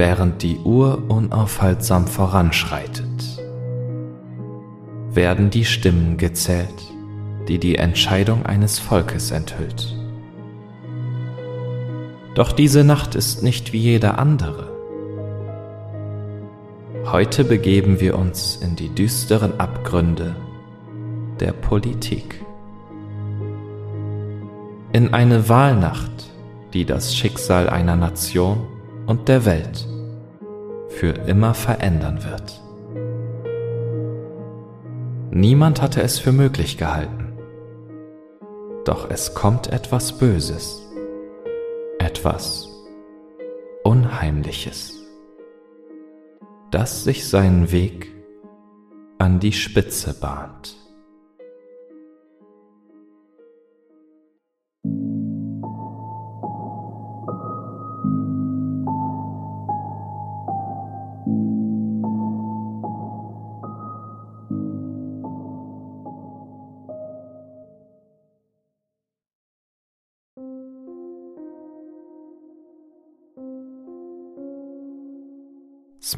Während die Uhr unaufhaltsam voranschreitet, werden die Stimmen gezählt, die die Entscheidung eines Volkes enthüllt. Doch diese Nacht ist nicht wie jede andere. Heute begeben wir uns in die düsteren Abgründe der Politik. In eine Wahlnacht, die das Schicksal einer Nation und der Welt für immer verändern wird. Niemand hatte es für möglich gehalten. Doch es kommt etwas Böses, etwas Unheimliches, das sich seinen Weg an die Spitze bahnt.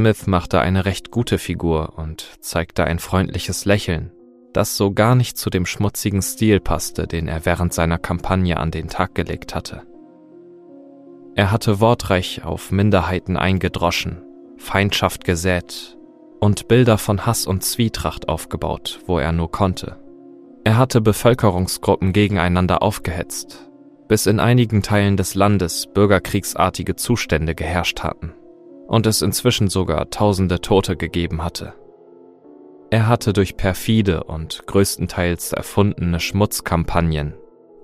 Smith machte eine recht gute Figur und zeigte ein freundliches Lächeln, das so gar nicht zu dem schmutzigen Stil passte, den er während seiner Kampagne an den Tag gelegt hatte. Er hatte wortreich auf Minderheiten eingedroschen, Feindschaft gesät und Bilder von Hass und Zwietracht aufgebaut, wo er nur konnte. Er hatte Bevölkerungsgruppen gegeneinander aufgehetzt, bis in einigen Teilen des Landes bürgerkriegsartige Zustände geherrscht hatten und es inzwischen sogar tausende Tote gegeben hatte. Er hatte durch perfide und größtenteils erfundene Schmutzkampagnen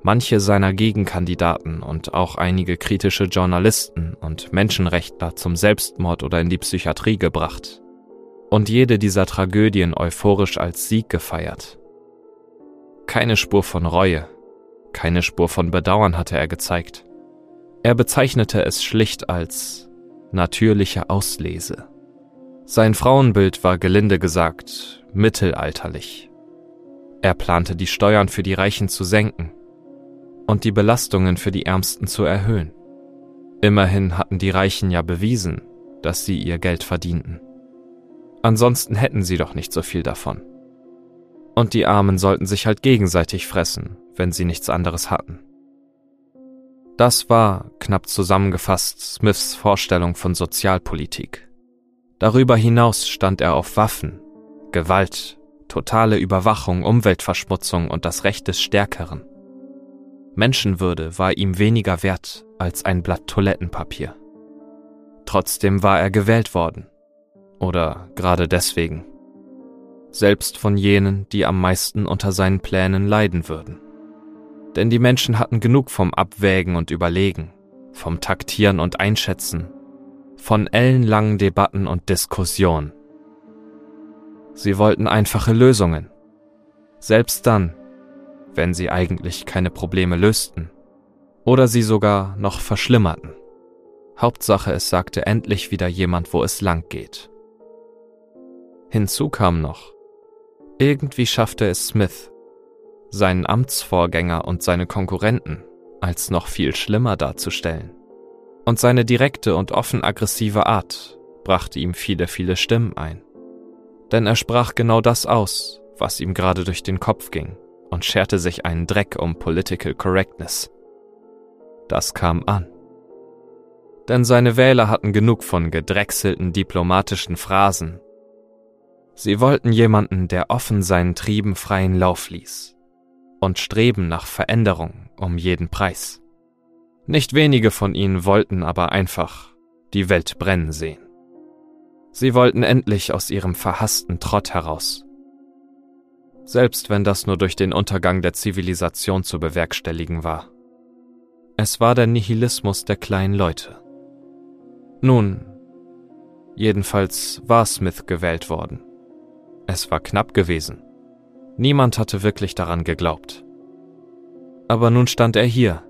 manche seiner Gegenkandidaten und auch einige kritische Journalisten und Menschenrechtler zum Selbstmord oder in die Psychiatrie gebracht und jede dieser Tragödien euphorisch als Sieg gefeiert. Keine Spur von Reue, keine Spur von Bedauern hatte er gezeigt. Er bezeichnete es schlicht als natürliche Auslese. Sein Frauenbild war gelinde gesagt mittelalterlich. Er plante die Steuern für die Reichen zu senken und die Belastungen für die Ärmsten zu erhöhen. Immerhin hatten die Reichen ja bewiesen, dass sie ihr Geld verdienten. Ansonsten hätten sie doch nicht so viel davon. Und die Armen sollten sich halt gegenseitig fressen, wenn sie nichts anderes hatten. Das war, knapp zusammengefasst, Smiths Vorstellung von Sozialpolitik. Darüber hinaus stand er auf Waffen, Gewalt, totale Überwachung, Umweltverschmutzung und das Recht des Stärkeren. Menschenwürde war ihm weniger wert als ein Blatt Toilettenpapier. Trotzdem war er gewählt worden. Oder gerade deswegen. Selbst von jenen, die am meisten unter seinen Plänen leiden würden denn die Menschen hatten genug vom Abwägen und Überlegen, vom Taktieren und Einschätzen, von ellenlangen Debatten und Diskussionen. Sie wollten einfache Lösungen, selbst dann, wenn sie eigentlich keine Probleme lösten oder sie sogar noch verschlimmerten. Hauptsache, es sagte endlich wieder jemand, wo es lang geht. Hinzu kam noch, irgendwie schaffte es Smith, seinen Amtsvorgänger und seine Konkurrenten als noch viel schlimmer darzustellen. Und seine direkte und offen aggressive Art brachte ihm viele, viele Stimmen ein. Denn er sprach genau das aus, was ihm gerade durch den Kopf ging und scherte sich einen Dreck um Political Correctness. Das kam an. Denn seine Wähler hatten genug von gedrechselten diplomatischen Phrasen. Sie wollten jemanden, der offen seinen Trieben freien Lauf ließ, und streben nach Veränderung um jeden Preis. Nicht wenige von ihnen wollten aber einfach die Welt brennen sehen. Sie wollten endlich aus ihrem verhassten Trott heraus. Selbst wenn das nur durch den Untergang der Zivilisation zu bewerkstelligen war. Es war der Nihilismus der kleinen Leute. Nun, jedenfalls war Smith gewählt worden. Es war knapp gewesen. Niemand hatte wirklich daran geglaubt. Aber nun stand er hier,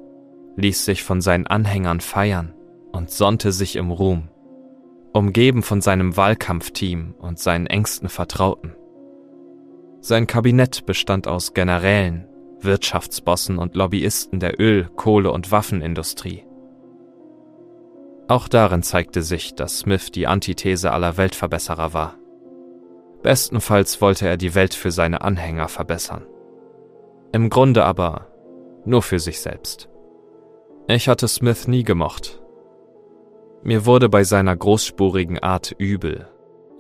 ließ sich von seinen Anhängern feiern und sonnte sich im Ruhm, umgeben von seinem Wahlkampfteam und seinen engsten Vertrauten. Sein Kabinett bestand aus Generälen, Wirtschaftsbossen und Lobbyisten der Öl-, Kohle- und Waffenindustrie. Auch darin zeigte sich, dass Smith die Antithese aller Weltverbesserer war. Bestenfalls wollte er die Welt für seine Anhänger verbessern. Im Grunde aber nur für sich selbst. Ich hatte Smith nie gemocht. Mir wurde bei seiner großspurigen Art übel,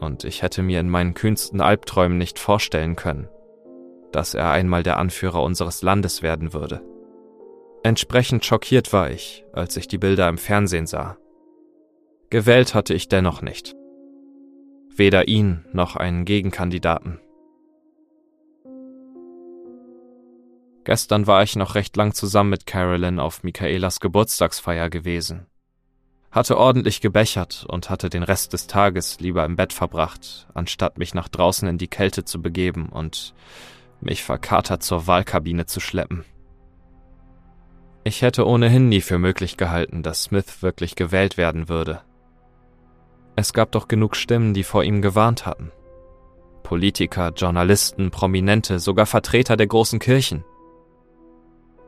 und ich hätte mir in meinen kühnsten Albträumen nicht vorstellen können, dass er einmal der Anführer unseres Landes werden würde. Entsprechend schockiert war ich, als ich die Bilder im Fernsehen sah. Gewählt hatte ich dennoch nicht. Weder ihn noch einen Gegenkandidaten. Gestern war ich noch recht lang zusammen mit Carolyn auf Michaelas Geburtstagsfeier gewesen. Hatte ordentlich gebechert und hatte den Rest des Tages lieber im Bett verbracht, anstatt mich nach draußen in die Kälte zu begeben und mich verkatert zur Wahlkabine zu schleppen. Ich hätte ohnehin nie für möglich gehalten, dass Smith wirklich gewählt werden würde. Es gab doch genug Stimmen, die vor ihm gewarnt hatten. Politiker, Journalisten, Prominente, sogar Vertreter der großen Kirchen.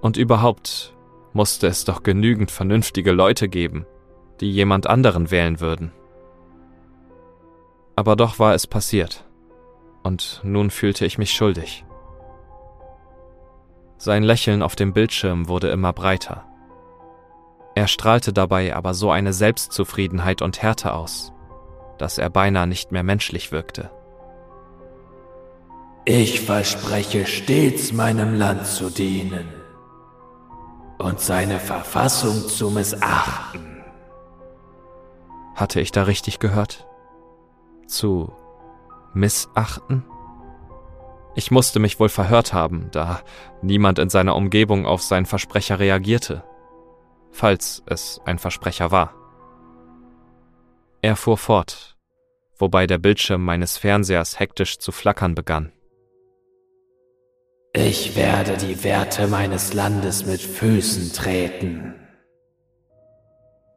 Und überhaupt musste es doch genügend vernünftige Leute geben, die jemand anderen wählen würden. Aber doch war es passiert. Und nun fühlte ich mich schuldig. Sein Lächeln auf dem Bildschirm wurde immer breiter. Er strahlte dabei aber so eine Selbstzufriedenheit und Härte aus, dass er beinahe nicht mehr menschlich wirkte. Ich verspreche stets meinem Land zu dienen und seine Verfassung zu missachten. Hatte ich da richtig gehört? Zu missachten? Ich musste mich wohl verhört haben, da niemand in seiner Umgebung auf seinen Versprecher reagierte, falls es ein Versprecher war. Er fuhr fort, wobei der Bildschirm meines Fernsehers hektisch zu flackern begann. Ich werde die Werte meines Landes mit Füßen treten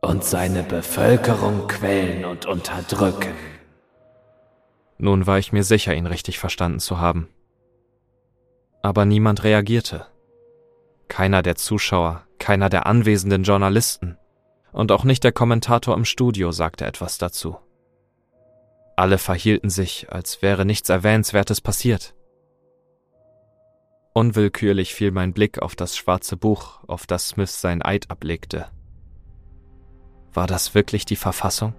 und seine Bevölkerung quälen und unterdrücken. Nun war ich mir sicher, ihn richtig verstanden zu haben aber niemand reagierte. Keiner der Zuschauer, keiner der anwesenden Journalisten und auch nicht der Kommentator im Studio sagte etwas dazu. Alle verhielten sich, als wäre nichts Erwähnenswertes passiert. Unwillkürlich fiel mein Blick auf das schwarze Buch, auf das Smith sein Eid ablegte. War das wirklich die Verfassung?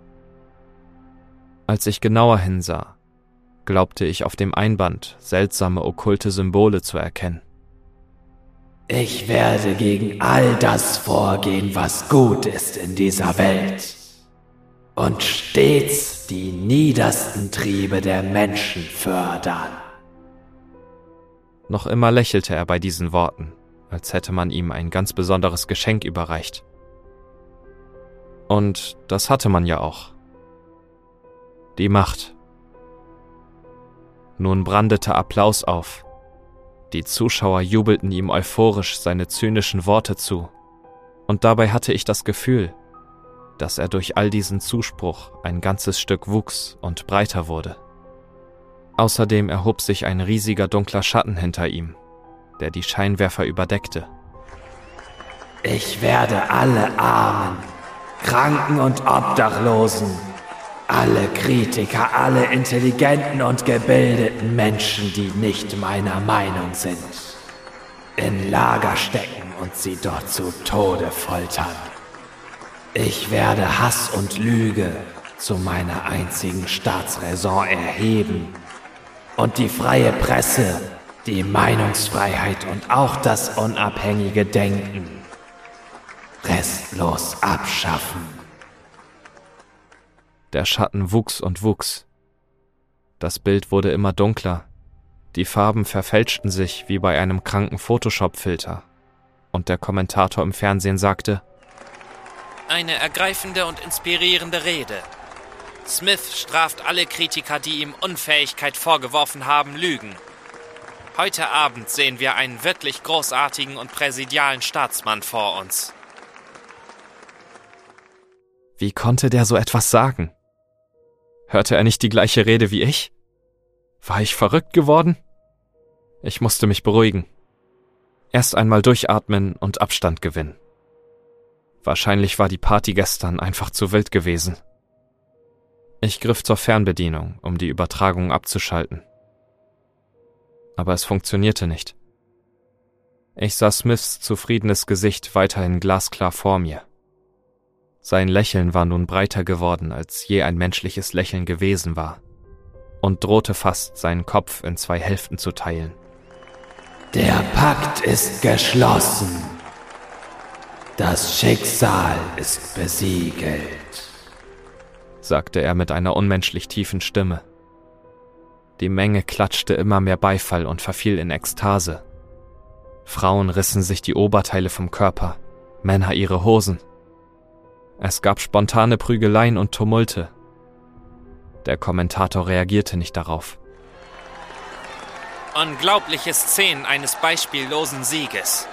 Als ich genauer hinsah, glaubte ich auf dem Einband seltsame okkulte Symbole zu erkennen. Ich werde gegen all das vorgehen, was gut ist in dieser Welt und stets die niedersten Triebe der Menschen fördern. Noch immer lächelte er bei diesen Worten, als hätte man ihm ein ganz besonderes Geschenk überreicht. Und das hatte man ja auch. Die Macht. Nun brandete Applaus auf. Die Zuschauer jubelten ihm euphorisch seine zynischen Worte zu. Und dabei hatte ich das Gefühl, dass er durch all diesen Zuspruch ein ganzes Stück wuchs und breiter wurde. Außerdem erhob sich ein riesiger dunkler Schatten hinter ihm, der die Scheinwerfer überdeckte. Ich werde alle Armen, Kranken und Obdachlosen alle Kritiker, alle intelligenten und gebildeten Menschen, die nicht meiner Meinung sind, in Lager stecken und sie dort zu Tode foltern. Ich werde Hass und Lüge zu meiner einzigen Staatsräson erheben und die freie Presse, die Meinungsfreiheit und auch das unabhängige Denken restlos abschaffen. Der Schatten wuchs und wuchs. Das Bild wurde immer dunkler. Die Farben verfälschten sich wie bei einem kranken Photoshop-Filter. Und der Kommentator im Fernsehen sagte, Eine ergreifende und inspirierende Rede. Smith straft alle Kritiker, die ihm Unfähigkeit vorgeworfen haben, Lügen. Heute Abend sehen wir einen wirklich großartigen und präsidialen Staatsmann vor uns. Wie konnte der so etwas sagen? Hörte er nicht die gleiche Rede wie ich? War ich verrückt geworden? Ich musste mich beruhigen. Erst einmal durchatmen und Abstand gewinnen. Wahrscheinlich war die Party gestern einfach zu wild gewesen. Ich griff zur Fernbedienung, um die Übertragung abzuschalten. Aber es funktionierte nicht. Ich sah Smiths zufriedenes Gesicht weiterhin glasklar vor mir. Sein Lächeln war nun breiter geworden, als je ein menschliches Lächeln gewesen war, und drohte fast, seinen Kopf in zwei Hälften zu teilen. Der Pakt ist geschlossen. Das Schicksal ist besiegelt, sagte er mit einer unmenschlich tiefen Stimme. Die Menge klatschte immer mehr Beifall und verfiel in Ekstase. Frauen rissen sich die Oberteile vom Körper, Männer ihre Hosen. Es gab spontane Prügeleien und Tumulte. Der Kommentator reagierte nicht darauf. Unglaubliche Szenen eines beispiellosen Sieges.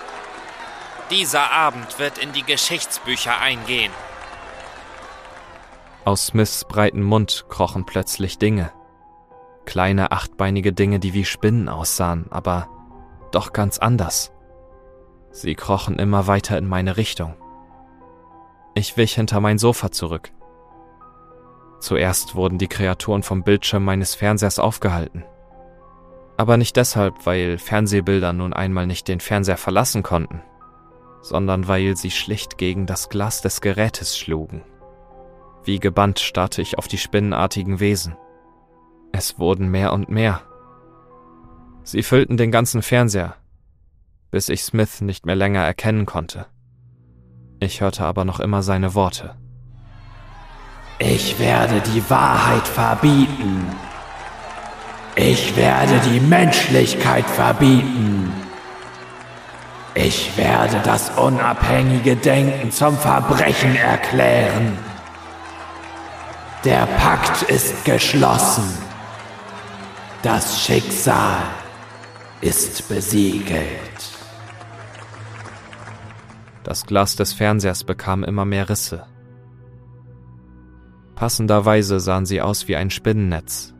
Dieser Abend wird in die Geschichtsbücher eingehen. Aus Smiths breiten Mund krochen plötzlich Dinge. Kleine achtbeinige Dinge, die wie Spinnen aussahen, aber doch ganz anders. Sie krochen immer weiter in meine Richtung. Ich wich hinter mein Sofa zurück. Zuerst wurden die Kreaturen vom Bildschirm meines Fernsehers aufgehalten. Aber nicht deshalb, weil Fernsehbilder nun einmal nicht den Fernseher verlassen konnten, sondern weil sie schlicht gegen das Glas des Gerätes schlugen. Wie gebannt starrte ich auf die spinnenartigen Wesen. Es wurden mehr und mehr. Sie füllten den ganzen Fernseher, bis ich Smith nicht mehr länger erkennen konnte. Ich hörte aber noch immer seine Worte. Ich werde die Wahrheit verbieten. Ich werde die Menschlichkeit verbieten. Ich werde das unabhängige Denken zum Verbrechen erklären. Der Pakt ist geschlossen. Das Schicksal ist besiegelt. Das Glas des Fernsehers bekam immer mehr Risse. Passenderweise sahen sie aus wie ein Spinnennetz,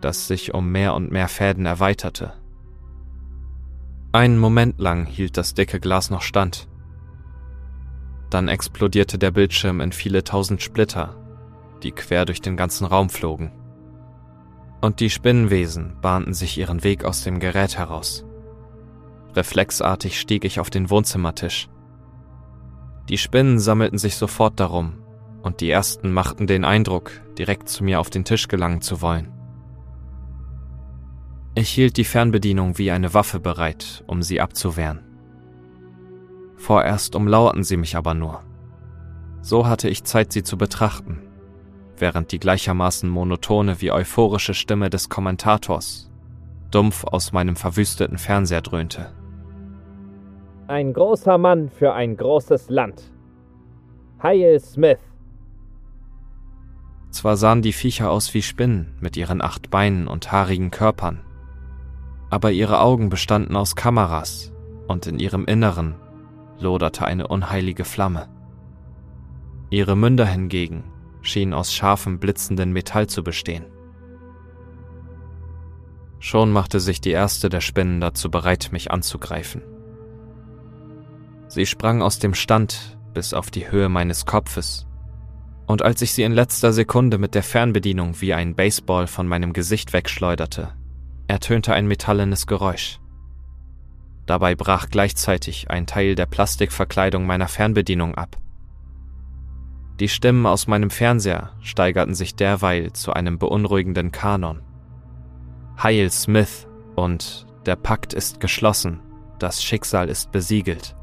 das sich um mehr und mehr Fäden erweiterte. Einen Moment lang hielt das dicke Glas noch stand. Dann explodierte der Bildschirm in viele tausend Splitter, die quer durch den ganzen Raum flogen und die Spinnenwesen bahnten sich ihren Weg aus dem Gerät heraus. Reflexartig stieg ich auf den Wohnzimmertisch. Die Spinnen sammelten sich sofort darum, und die ersten machten den Eindruck, direkt zu mir auf den Tisch gelangen zu wollen. Ich hielt die Fernbedienung wie eine Waffe bereit, um sie abzuwehren. Vorerst umlauerten sie mich aber nur. So hatte ich Zeit, sie zu betrachten während die gleichermaßen monotone wie euphorische Stimme des Kommentators dumpf aus meinem verwüsteten Fernseher dröhnte. Ein großer Mann für ein großes Land. Heil Smith. Zwar sahen die Viecher aus wie Spinnen mit ihren acht Beinen und haarigen Körpern, aber ihre Augen bestanden aus Kameras und in ihrem Inneren loderte eine unheilige Flamme. Ihre Münder hingegen schien aus scharfem, blitzenden Metall zu bestehen. Schon machte sich die erste der Spinnen dazu bereit, mich anzugreifen. Sie sprang aus dem Stand bis auf die Höhe meines Kopfes, und als ich sie in letzter Sekunde mit der Fernbedienung wie ein Baseball von meinem Gesicht wegschleuderte, ertönte ein metallenes Geräusch. Dabei brach gleichzeitig ein Teil der Plastikverkleidung meiner Fernbedienung ab die Stimmen aus meinem Fernseher steigerten sich derweil zu einem beunruhigenden Kanon. Heil Smith und Der Pakt ist geschlossen, das Schicksal ist besiegelt,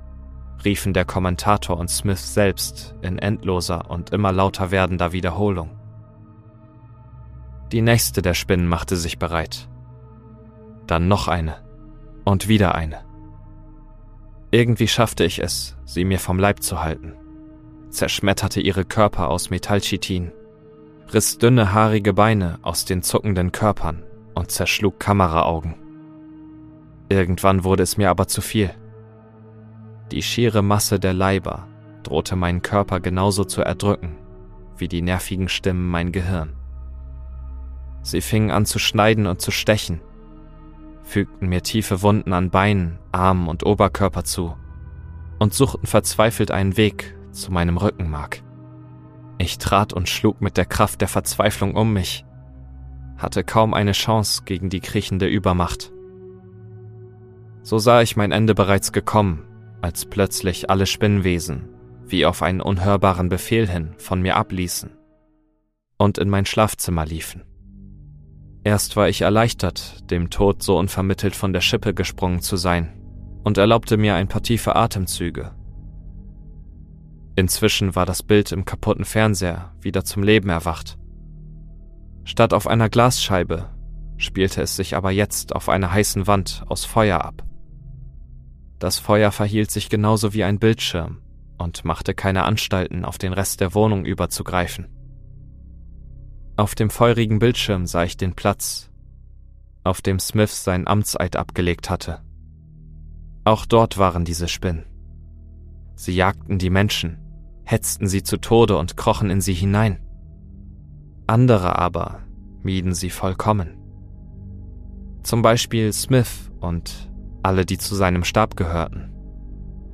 riefen der Kommentator und Smith selbst in endloser und immer lauter werdender Wiederholung. Die nächste der Spinnen machte sich bereit. Dann noch eine und wieder eine. Irgendwie schaffte ich es, sie mir vom Leib zu halten zerschmetterte ihre Körper aus Metallchitin, riss dünne haarige Beine aus den zuckenden Körpern und zerschlug Kameraaugen. Irgendwann wurde es mir aber zu viel. Die schiere Masse der Leiber drohte meinen Körper genauso zu erdrücken, wie die nervigen Stimmen mein Gehirn. Sie fingen an zu schneiden und zu stechen, fügten mir tiefe Wunden an Beinen, Armen und Oberkörper zu und suchten verzweifelt einen Weg zu meinem Rückenmark. Ich trat und schlug mit der Kraft der Verzweiflung um mich, hatte kaum eine Chance gegen die kriechende Übermacht. So sah ich mein Ende bereits gekommen, als plötzlich alle Spinnwesen, wie auf einen unhörbaren Befehl hin, von mir abließen und in mein Schlafzimmer liefen. Erst war ich erleichtert, dem Tod so unvermittelt von der Schippe gesprungen zu sein, und erlaubte mir ein paar tiefe Atemzüge. Inzwischen war das Bild im kaputten Fernseher wieder zum Leben erwacht. Statt auf einer Glasscheibe spielte es sich aber jetzt auf einer heißen Wand aus Feuer ab. Das Feuer verhielt sich genauso wie ein Bildschirm und machte keine Anstalten, auf den Rest der Wohnung überzugreifen. Auf dem feurigen Bildschirm sah ich den Platz, auf dem Smith seinen Amtseid abgelegt hatte. Auch dort waren diese Spinnen. Sie jagten die Menschen, hetzten sie zu Tode und krochen in sie hinein. Andere aber mieden sie vollkommen. Zum Beispiel Smith und alle, die zu seinem Stab gehörten.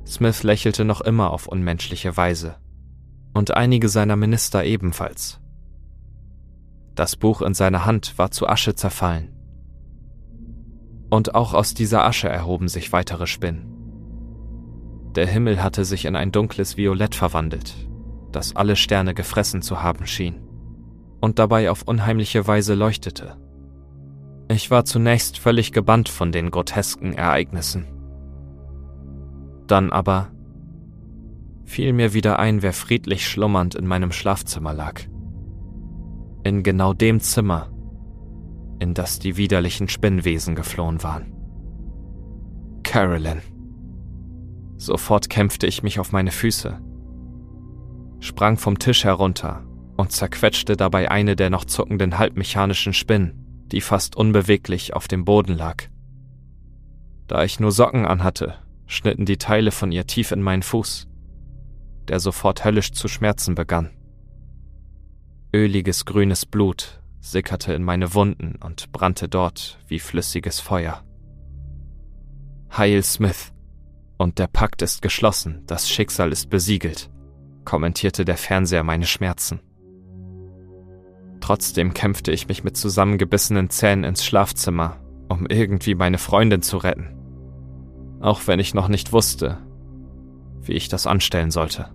Smith lächelte noch immer auf unmenschliche Weise. Und einige seiner Minister ebenfalls. Das Buch in seiner Hand war zu Asche zerfallen. Und auch aus dieser Asche erhoben sich weitere Spinnen. Der Himmel hatte sich in ein dunkles Violett verwandelt, das alle Sterne gefressen zu haben schien, und dabei auf unheimliche Weise leuchtete. Ich war zunächst völlig gebannt von den grotesken Ereignissen. Dann aber fiel mir wieder ein, wer friedlich schlummernd in meinem Schlafzimmer lag in genau dem Zimmer, in das die widerlichen Spinnwesen geflohen waren. Carolyn. Sofort kämpfte ich mich auf meine Füße, sprang vom Tisch herunter und zerquetschte dabei eine der noch zuckenden halbmechanischen Spinnen, die fast unbeweglich auf dem Boden lag. Da ich nur Socken anhatte, schnitten die Teile von ihr tief in meinen Fuß, der sofort höllisch zu schmerzen begann. Öliges grünes Blut sickerte in meine Wunden und brannte dort wie flüssiges Feuer. Heil Smith. Und der Pakt ist geschlossen, das Schicksal ist besiegelt, kommentierte der Fernseher meine Schmerzen. Trotzdem kämpfte ich mich mit zusammengebissenen Zähnen ins Schlafzimmer, um irgendwie meine Freundin zu retten. Auch wenn ich noch nicht wusste, wie ich das anstellen sollte.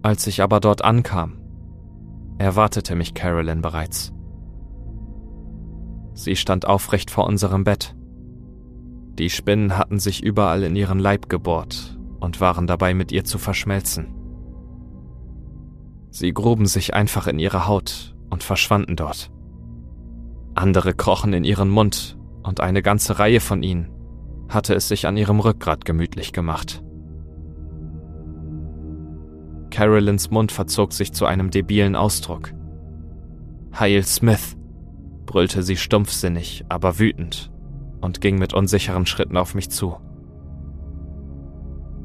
Als ich aber dort ankam, erwartete mich Carolyn bereits. Sie stand aufrecht vor unserem Bett. Die Spinnen hatten sich überall in ihren Leib gebohrt und waren dabei mit ihr zu verschmelzen. Sie gruben sich einfach in ihre Haut und verschwanden dort. Andere krochen in ihren Mund und eine ganze Reihe von ihnen hatte es sich an ihrem Rückgrat gemütlich gemacht. Carolyns Mund verzog sich zu einem debilen Ausdruck. Heil Smith, brüllte sie stumpfsinnig, aber wütend und ging mit unsicheren Schritten auf mich zu.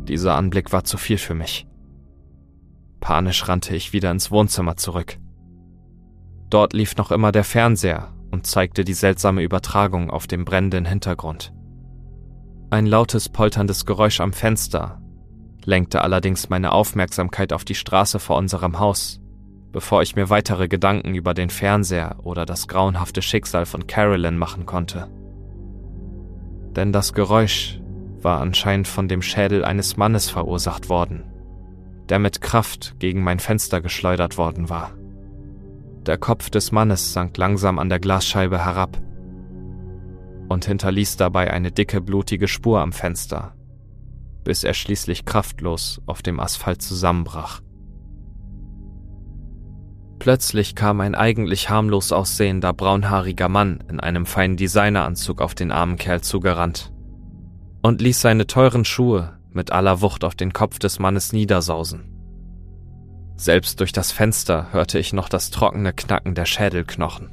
Dieser Anblick war zu viel für mich. Panisch rannte ich wieder ins Wohnzimmer zurück. Dort lief noch immer der Fernseher und zeigte die seltsame Übertragung auf dem brennenden Hintergrund. Ein lautes polterndes Geräusch am Fenster lenkte allerdings meine Aufmerksamkeit auf die Straße vor unserem Haus, bevor ich mir weitere Gedanken über den Fernseher oder das grauenhafte Schicksal von Carolyn machen konnte. Denn das Geräusch war anscheinend von dem Schädel eines Mannes verursacht worden, der mit Kraft gegen mein Fenster geschleudert worden war. Der Kopf des Mannes sank langsam an der Glasscheibe herab und hinterließ dabei eine dicke blutige Spur am Fenster, bis er schließlich kraftlos auf dem Asphalt zusammenbrach. Plötzlich kam ein eigentlich harmlos aussehender braunhaariger Mann in einem feinen Designeranzug auf den armen Kerl zugerannt und ließ seine teuren Schuhe mit aller Wucht auf den Kopf des Mannes niedersausen. Selbst durch das Fenster hörte ich noch das trockene Knacken der Schädelknochen.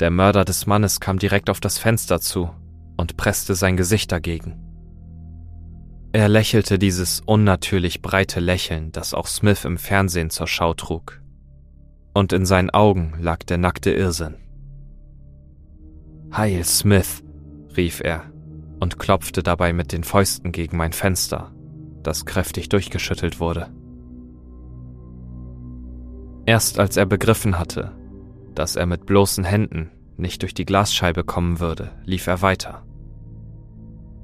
Der Mörder des Mannes kam direkt auf das Fenster zu und presste sein Gesicht dagegen. Er lächelte dieses unnatürlich breite Lächeln, das auch Smith im Fernsehen zur Schau trug. Und in seinen Augen lag der nackte Irrsinn. Heil Smith, rief er und klopfte dabei mit den Fäusten gegen mein Fenster, das kräftig durchgeschüttelt wurde. Erst als er begriffen hatte, dass er mit bloßen Händen nicht durch die Glasscheibe kommen würde, lief er weiter.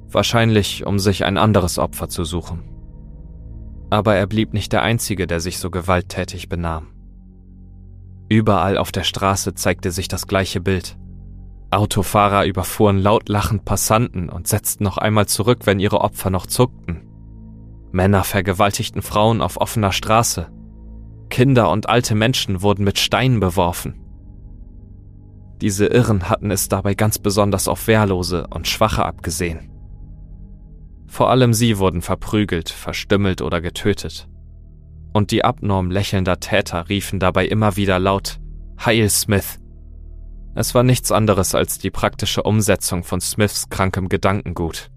Wahrscheinlich, um sich ein anderes Opfer zu suchen. Aber er blieb nicht der Einzige, der sich so gewalttätig benahm. Überall auf der Straße zeigte sich das gleiche Bild. Autofahrer überfuhren laut lachend Passanten und setzten noch einmal zurück, wenn ihre Opfer noch zuckten. Männer vergewaltigten Frauen auf offener Straße. Kinder und alte Menschen wurden mit Steinen beworfen. Diese Irren hatten es dabei ganz besonders auf Wehrlose und Schwache abgesehen. Vor allem sie wurden verprügelt, verstümmelt oder getötet. Und die abnorm lächelnder Täter riefen dabei immer wieder laut Heil Smith. Es war nichts anderes als die praktische Umsetzung von Smiths krankem Gedankengut.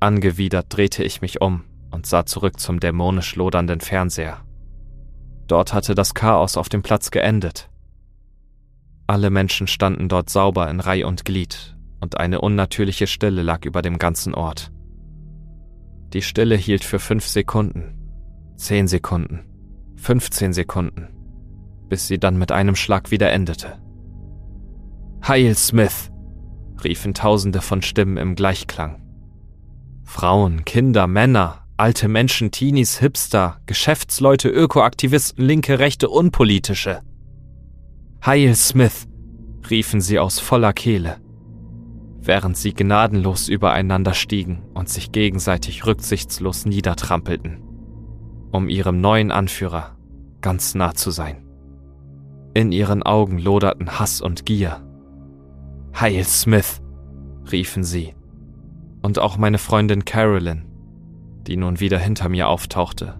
Angewidert drehte ich mich um und sah zurück zum dämonisch lodernden Fernseher. Dort hatte das Chaos auf dem Platz geendet. Alle Menschen standen dort sauber in Reih und Glied, und eine unnatürliche Stille lag über dem ganzen Ort. Die Stille hielt für fünf Sekunden, zehn Sekunden, 15 Sekunden, bis sie dann mit einem Schlag wieder endete. Heil Smith! riefen Tausende von Stimmen im Gleichklang. Frauen, Kinder, Männer, alte Menschen, Teenies, Hipster, Geschäftsleute, Ökoaktivisten, Linke, Rechte, Unpolitische. Heil Smith! riefen sie aus voller Kehle während sie gnadenlos übereinander stiegen und sich gegenseitig rücksichtslos niedertrampelten, um ihrem neuen Anführer ganz nah zu sein. In ihren Augen loderten Hass und Gier. Heil Smith, riefen sie, und auch meine Freundin Carolyn, die nun wieder hinter mir auftauchte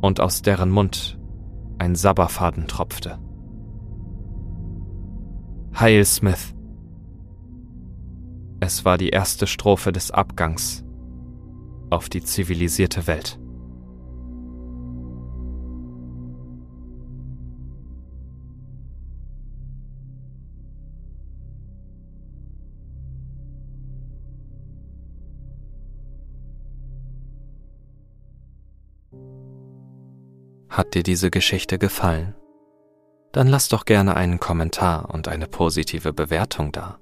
und aus deren Mund ein Sabberfaden tropfte. Heil Smith, es war die erste Strophe des Abgangs auf die zivilisierte Welt. Hat dir diese Geschichte gefallen? Dann lass doch gerne einen Kommentar und eine positive Bewertung da.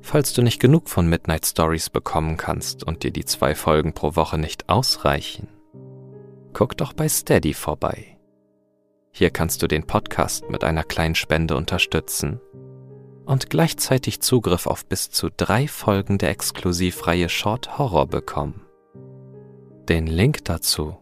Falls du nicht genug von Midnight Stories bekommen kannst und dir die zwei Folgen pro Woche nicht ausreichen, guck doch bei Steady vorbei. Hier kannst du den Podcast mit einer kleinen Spende unterstützen und gleichzeitig Zugriff auf bis zu drei Folgen der Exklusivreihe Short Horror bekommen. Den Link dazu